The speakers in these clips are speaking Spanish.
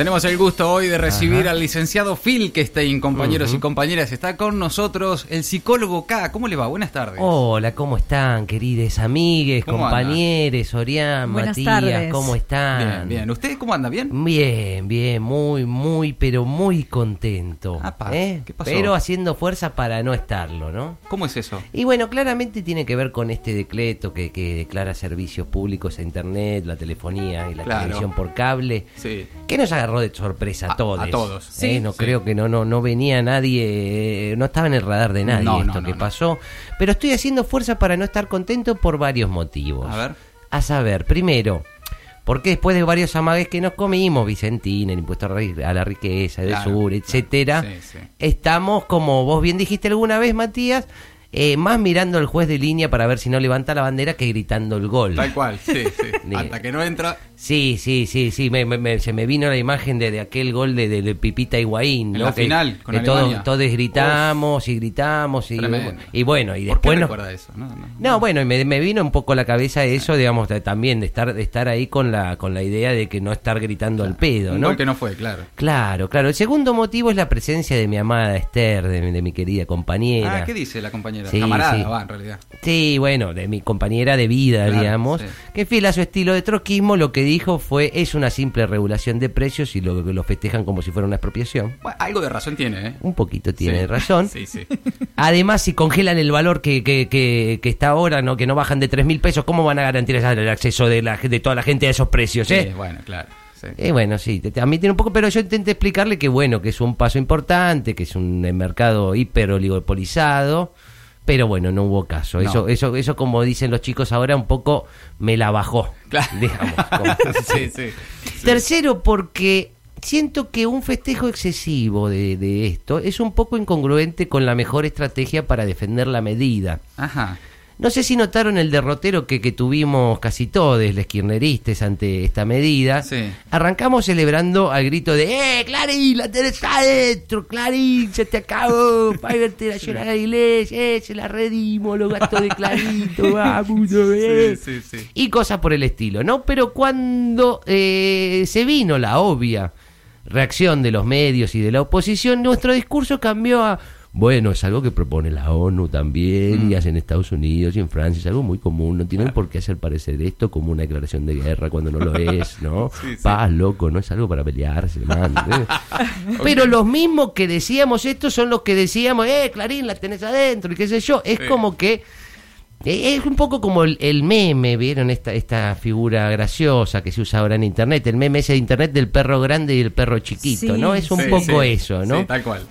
Tenemos el gusto hoy de recibir al licenciado Phil Kestein, compañeros y compañeras. Está con nosotros el psicólogo K. ¿Cómo le va? Buenas tardes. Hola, ¿cómo están, queridos amigues, ¿Cómo compañeros, Orián, Buenas Matías? tardes. ¿Cómo están? Bien, bien. ¿Usted cómo anda? ¿Bien? Bien, bien, muy, muy, pero muy contento. Apa, ¿eh? ¿qué pasó? Pero haciendo fuerza para no estarlo, ¿no? ¿Cómo es eso? Y bueno, claramente tiene que ver con este decreto que, que declara servicios públicos a Internet, la telefonía y la Claro. televisión por cable, Sí. que nos agarró de sorpresa a, A- todos. a todos. ¿eh? Sí, no sí. creo que no, no, no venía nadie, eh, no estaba en el radar de nadie No, esto no, que no. pasó. Pero estoy haciendo fuerza para no estar contento por varios motivos. A ver. A saber, primero, porque después de varios amagues que nos comimos, Vicentín, el impuesto a la riqueza, del Claro, sur, claro. etcétera, Sí, sí. estamos, como vos bien dijiste alguna vez, Matías, eh, más mirando al juez de línea para ver si no levanta la bandera que gritando el gol. Tal cual, sí, sí. Hasta que no entra. Sí, sí, sí, sí, me- me- me- se me vino la imagen de, de aquel gol de, de- de Pipita Higuaín, En ¿no? la Que- final, con que todos, todos gritamos y gritamos y, y bueno, y ¿Por qué después eso? No, no. no, bueno, y me, me vino un poco a la cabeza eso, digamos, también de estar de estar ahí con la con la idea de que no estar gritando al pedo, ¿no? gol que no fue, claro. Claro, claro. El segundo motivo es la presencia de mi amada Esther, de, mi- de mi querida compañera. Ah, ¿qué dice la compañera? Sí, Camarada, sí. va, en realidad. Sí, bueno, de mi compañera de vida, Claro, digamos, sí. que fiel a su estilo de troquismo, lo que dijo fue es una simple regulación de precios y lo, lo festejan como si fuera una expropiación. Bueno, algo de razón tiene, ¿eh? Un poquito tiene razón. Sí, sí. Además, si congelan el valor que, que, que, que está ahora, ¿no? que no bajan de tres mil pesos, ¿cómo van a garantizar el acceso de, la, de toda la gente a esos precios? Sí, eh? bueno, claro. sí. Eh, bueno, sí, te- mí tiene un poco, pero yo intenté explicarle que bueno, que es un paso importante, que es un eh, mercado hiper oligopolizado, pero bueno, no hubo caso. No. Eso, eso, eso como dicen los chicos ahora, un poco me la bajó, Claro. digamos. como- sí, sí. Tercero, porque siento que un festejo excesivo de, de esto es un poco incongruente con la mejor estrategia para defender la medida. Ajá. No sé si notaron el derrotero que, que tuvimos casi todos, los kirchneristas, ante esta medida. Sí. Arrancamos celebrando al grito de ¡Eh, Clarín, la tenés adentro! ¡Clarín, se te acabó! ¡Págate la llorar a la iglesia! ¡Eh, se la redimos, los gastos de Clarito! ¡Vamos, eh! Sí, sí, sí. Y cosas por el estilo, ¿no? Pero cuando eh, se vino la obvia reacción de los medios y de la oposición, nuestro discurso cambió a... Bueno, es algo que propone la ONU también, Mm. y hacen en Estados Unidos y en Francia, es algo muy común, no tienen por qué hacer parecer esto como una declaración de guerra cuando no lo es, ¿no? Sí, sí. Paz, loco, no es algo para pelearse, man. ¿eh? Pero los mismos que decíamos esto son los que decíamos, eh, Clarín, la tenés adentro, y qué sé yo, es Sí. como que... eh, Es un poco como el, el meme, ¿vieron? Esta, esta figura graciosa que se usa ahora en Internet, el meme ese de Internet del perro grande y el perro chiquito, Sí. ¿no? Es un Sí, poco sí. eso, ¿no? Sí, tal cual.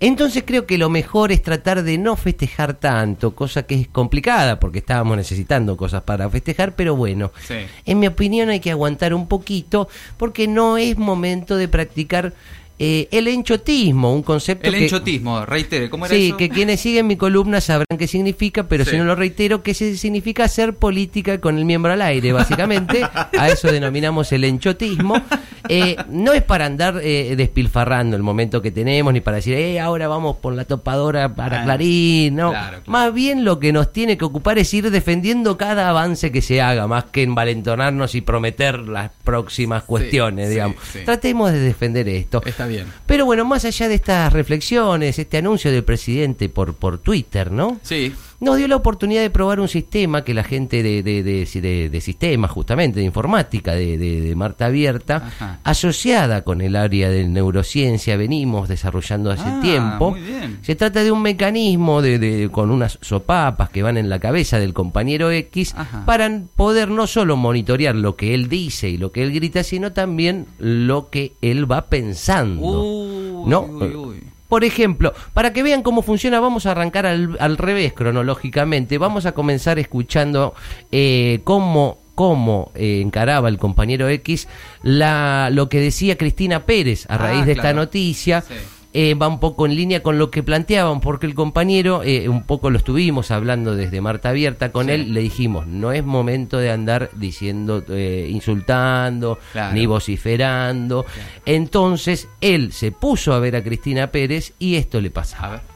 Entonces creo que lo mejor es tratar de no festejar tanto, cosa que es complicada porque estábamos necesitando cosas para festejar, pero bueno, Sí. en mi opinión hay que aguantar un poquito porque no es momento de practicar eh, el enchotismo, un concepto El que... enchotismo, reitere, ¿cómo era Sí, eso? que quienes siguen mi columna sabrán qué significa, pero Sí. si no lo reitero, que significa hacer política con el miembro al aire, básicamente. A eso denominamos el enchotismo. Eh, no es para andar eh, despilfarrando el momento que tenemos, ni para decir, eh, ahora vamos por la topadora para Ah, Clarín, no. claro, claro. Más bien lo que nos tiene que ocupar es ir defendiendo cada avance que se haga, más que envalentonarnos y prometer las próximas cuestiones, sí, digamos. sí. Tratemos de defender esto. Está bien. Pero bueno, más allá de estas reflexiones, este anuncio del presidente por, por Twitter, ¿no? Sí. Nos dio la oportunidad de probar un sistema que la gente de, de, de, sistemas, justamente, de informática, de, Marta Abierta, Ajá. asociada con el área de neurociencia, venimos desarrollando hace Ah, tiempo. muy bien. Se trata de un mecanismo de, de- con unas sopapas que van en la cabeza del compañero X Ajá. para poder no solo monitorear lo que él dice y lo que él grita, sino también lo que él va pensando. Uy, ¿No? uy, uy. Por ejemplo, para que vean cómo funciona, vamos a arrancar al, al revés cronológicamente. Vamos a comenzar escuchando eh, cómo, cómo eh, encaraba el compañero X la, lo que decía Cristina Pérez a Ah, raíz de esta noticia. Sí. Eh, va un poco en línea con lo que planteaban, porque el compañero, eh, un poco lo estuvimos hablando desde Marta Abierta con Sí. él, le dijimos, no es momento de andar diciendo, eh, insultando, Claro. ni vociferando. Entonces él se puso a ver a Cristina Pérez y esto le A pasaba. ver.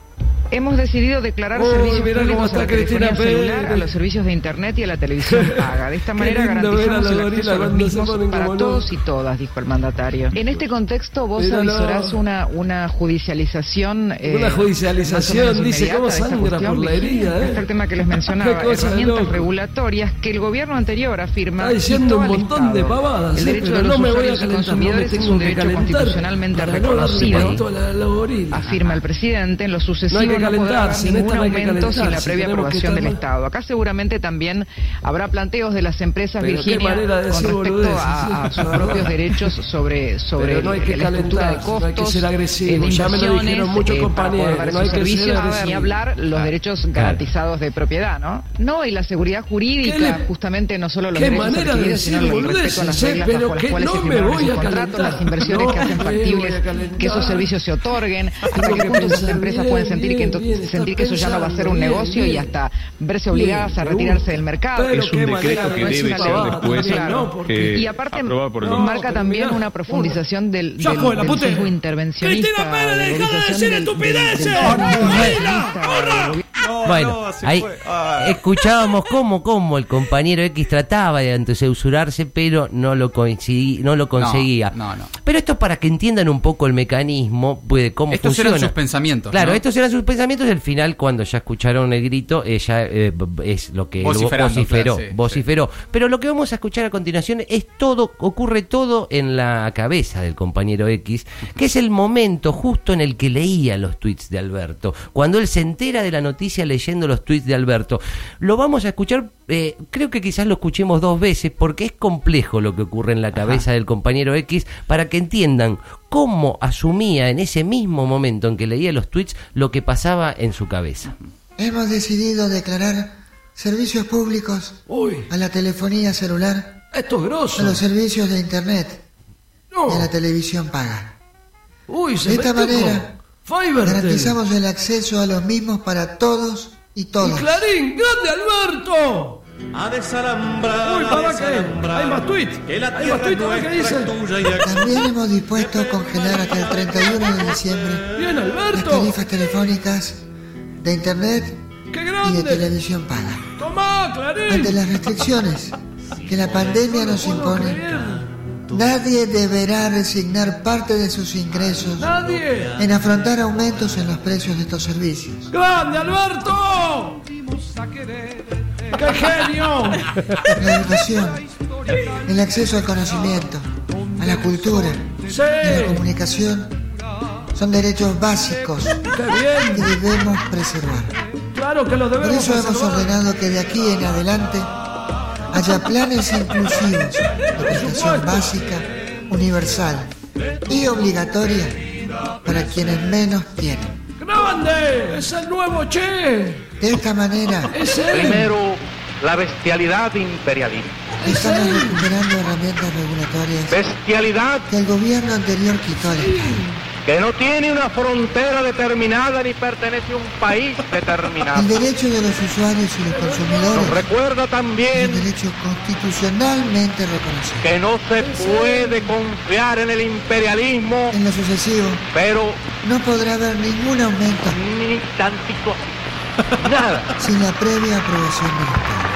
Hemos decidido declarar Uy, servicios públicos a la Cristina telefonía celular, a los servicios de internet y a la televisión paga. De esta manera garantizamos el acceso a los mismos para todos y todas, dijo el mandatario. En este contexto vos Míralo. avisorás una, una judicialización... eh, Una judicialización, dice, cómo de sangra cuestión, por la herida, ¿eh? Este tema que les mencionaba, de herramientas regulatorias que el gobierno anterior afirma Está diciendo un montón de Estado. pavadas, El ¿eh? derecho pero de los no me voy a usuarios y calentar, no consumidores es un derecho constitucionalmente no reconocido la, la afirma el presidente, en lo sucesivo que no podrá haber calentarse, en esta ningún no que aumento sin la previa aprobación del Estado. Acá seguramente también habrá planteos de las empresas Pero Virginia de con respecto a, a sus propios derechos sobre, sobre no hay que la estructura de calentarse, no hay que costos, ser agresivo, eh, de ya me lo inversiones, dijeron muchos eh, para compañeros, no esos hay que ser servicios, agresivo. ni hablar los Claro. derechos Claro. garantizados de propiedad, ¿no? No, y la seguridad ¿Qué jurídica, le- justamente no solo los derechos adquiridos, sino decir el respeto a las eh, reglas bajo las que cuales no se firmaron a contratos, las inversiones que hacen factibles que esos servicios se otorguen, hasta qué que punto esas empresas pueden sentir que, sentir que eso ya no va a ser un bien, negocio y hasta verse obligadas a retirarse del mercado. Pero Es un decreto de que debe ser después, también, claro. ¿no? Porque- Y aparte aprobado por el No, marca también una profundización del, del, del sesgo intervencionista. Cristina Pérez, de deja de decir estupideces. bueno, ahí escuchábamos cómo, cómo el compañero X trataba de anteceusurarse, pero no lo, coincidí- no lo conseguía. no, no. Pero esto es para que entiendan un poco el mecanismo pues, de cómo Estos funciona. eran sus pensamientos, Claro, ¿no? estos eran sus pensamientos. al final, cuando ya escucharon el grito, ella eh, es lo que vociferó. claro, sí, vociferó. Pero lo que vamos a escuchar a continuación es todo, ocurre todo en la cabeza del compañero X, que es el momento justo en el que leía los tweets de Alberto. Cuando él se entera de la noticia leyendo los tweets de Alberto. Lo vamos a escuchar, eh, creo que quizás lo escuchemos dos veces, porque es complejo lo que ocurre en la cabeza del compañero X, para que entiendan cómo asumía en ese mismo momento en que leía los tweets lo que pasaba en su cabeza. Hemos decidido declarar servicios públicos Uy, a la telefonía celular, esto es a grosso. los servicios de internet No. y a la televisión paga. Uy, se De esta manera. Garantizamos el acceso a los mismos para todos y Y todas. Clarín, grande Alberto. A desalambrar, Uy, ¿para Hay más tweets. Que la Hay más tweets, a ver qué nuestra dice. es tuya y aquí También hemos dispuesto a congelar hasta el 31 de diciembre Bien, las Alberto. tarifas telefónicas de internet Qué y de grande. televisión paga. Tomá, Clarín. Ante las restricciones que la pandemia nos impone, nadie deberá resignar parte de sus ingresos Nadie. en afrontar aumentos en los precios de estos servicios. ¡Grande, Alberto! ¡Qué genio! La educación, el acceso al conocimiento, a la cultura Sí, y a la comunicación son derechos básicos que debemos preservar. Claro que lo Por eso hemos ordenado que de aquí en adelante haya planes inclusivos de prestación básica, universal y obligatoria para quienes menos tienen. ¡Grande! ¡Es el nuevo Che! De esta manera ¡Es él! Primero, la bestialidad imperialista. estamos recuperando herramientas regulatorias Bestialidad que el gobierno anterior quitó Estado. que no tiene una frontera determinada ni pertenece a un país determinado. El derecho de los usuarios y los Nos consumidores recuerda es también un derecho constitucionalmente reconocido. que no se puede confiar en el imperialismo, En lo sucesivo, pero no podrá haber ningún aumento ni tantito así. Nada. sin la previa aprobación del Estado.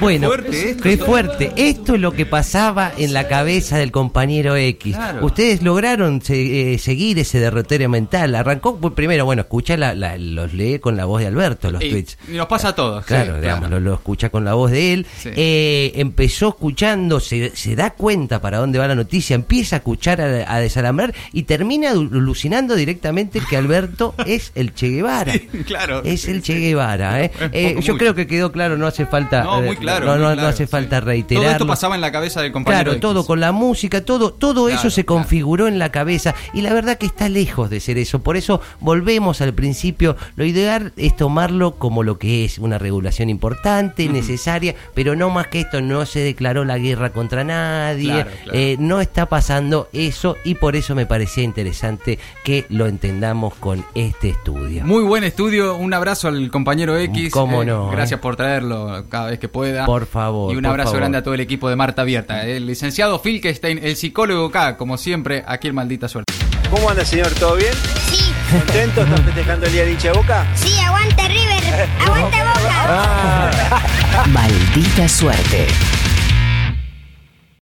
Bueno, fuerte esto. qué fuerte. Esto es lo que pasaba en la cabeza del compañero X. Claro. Ustedes lograron eh, seguir ese derrotero mental. Arrancó pues, primero, bueno, escucha, la, la- los lee con la voz de Alberto, los Y, tweets. y nos pasa a todos. Claro, sí, digamos, claro. Lo, lo escucha con la voz de él. Sí. Eh, empezó escuchando, se, se da cuenta para dónde va la noticia, empieza a escuchar a, a desalambrar y termina alu- alucinando directamente que Alberto es el Che Guevara. claro. Es el Che Guevara. ¿eh? Es yo creo que quedó claro, no hace falta. No, muy claro. No, muy no- no claro, hace sí. falta Todo reiterarlo. esto pasaba en la cabeza del compañero. Claro, X. todo con la música, todo, todo eso se configuró en la cabeza y la verdad que está lejos de ser eso. Por eso volvemos al principio. Lo ideal es tomarlo como lo que es, una regulación importante, necesaria, pero no más que esto, no se declaró la guerra contra nadie, eh, no está pasando eso y por eso me parecía interesante que lo entendamos con este estudio. Muy buen estudio, un abrazo al compañero X. Cómo no, Gracias eh. por traerlo cada vez que pueda. Por favor, Y un abrazo favor. grande a todo el equipo de Marta Abierta. El licenciado Filkestein, el psicólogo K, como siempre, aquí en Maldita Suerte. ¿Cómo anda, señor? ¿Todo bien? Sí, ¿Contento? ¿Estás festejando el día de hincha de boca? Sí, aguante River, aguante Boca. Maldita suerte.